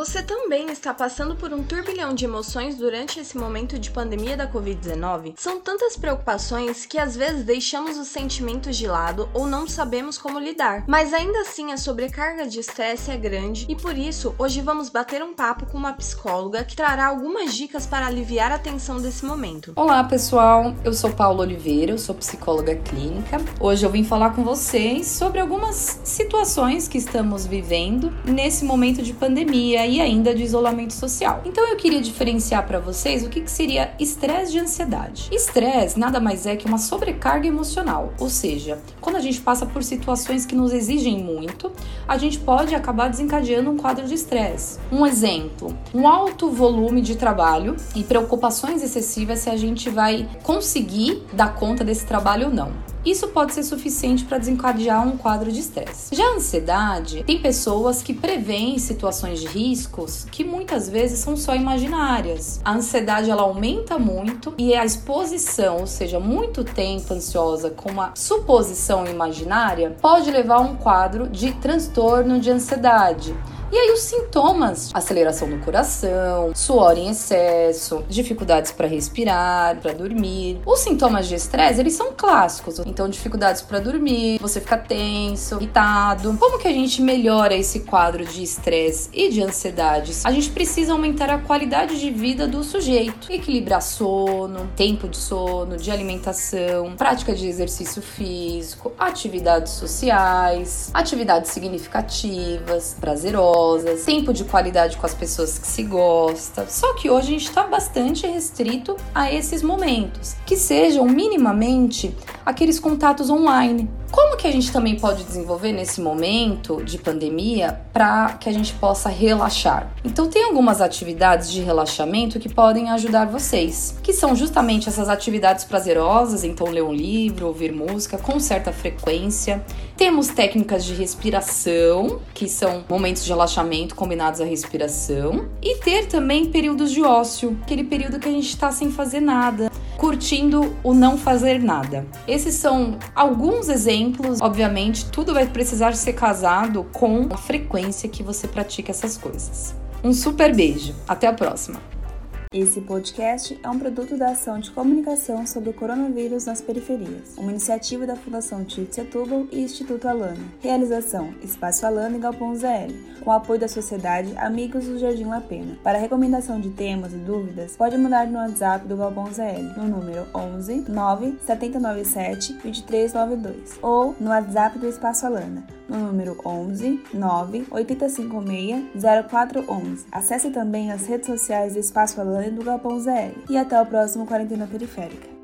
Você também está passando por um turbilhão de emoções durante esse momento de pandemia da Covid-19? São tantas preocupações que às vezes deixamos os sentimentos de lado ou não sabemos como lidar. Mas ainda assim a sobrecarga de estresse é grande e por isso hoje vamos bater um papo com uma psicóloga que trará algumas dicas para aliviar a tensão desse momento. Olá pessoal, eu sou Paula Oliveira, eu sou psicóloga clínica. Hoje eu vim falar com vocês sobre algumas situações que estamos vivendo nesse momento de pandemia e ainda de isolamento social. Então eu queria diferenciar para vocês o que, que seria estresse de ansiedade. Estresse nada mais é que uma sobrecarga emocional, ou seja, quando a gente passa por situações que nos exigem muito, a gente pode acabar desencadeando um quadro de estresse. Um exemplo, um alto volume de trabalho e preocupações excessivas se a gente vai conseguir dar conta desse trabalho ou não. Isso pode ser suficiente para desencadear um quadro de estresse. Já a ansiedade, tem pessoas que preveem situações de riscos que muitas vezes são só imaginárias. A ansiedade ela aumenta muito e a exposição, ou seja, muito tempo ansiosa com uma suposição imaginária, pode levar a um quadro de transtorno de ansiedade. E aí os sintomas: aceleração do coração, suor em excesso, dificuldades para respirar, para dormir. Os sintomas de estresse, eles são clássicos. Então, dificuldades para dormir, você fica tenso, irritado. Como que a gente melhora esse quadro de estresse e de ansiedades? A gente precisa aumentar a qualidade de vida do sujeito, equilibrar sono, tempo de sono, de alimentação, prática de exercício físico, atividades sociais, atividades significativas, prazerosas tempo de qualidade com as pessoas que se gosta. Só que hoje a gente está bastante restrito a esses momentos, que sejam minimamente aqueles contatos online. Como que a gente também pode desenvolver nesse momento de pandemia para que a gente possa relaxar? Então tem algumas atividades de relaxamento que podem ajudar vocês, que são justamente essas atividades prazerosas, então ler um livro, ouvir música com certa frequência. Temos técnicas de respiração, que são momentos de relaxamento combinados à respiração, e ter também períodos de ócio, aquele período que a gente está sem fazer nada curtindo o não fazer nada. Esses são alguns exemplos, obviamente, tudo vai precisar ser casado com a frequência que você pratica essas coisas. Um super beijo, até a próxima! Esse podcast é um produto da ação de comunicação sobre o coronavírus nas periferias, uma iniciativa da Fundação Tite Setúbal e Instituto Alana. Realização: Espaço Alana e Galpão ZL, com apoio da Sociedade Amigos do Jardim La Pena. Para recomendação de temas e dúvidas, pode mandar no WhatsApp do Galpão ZL, no número 11 9 797 2392, ou no WhatsApp do Espaço Alana, no número 11 9 856 0411. Acesse também as redes sociais do Espaço e do Galpão ZL. E até o próximo Quarentena Periférica.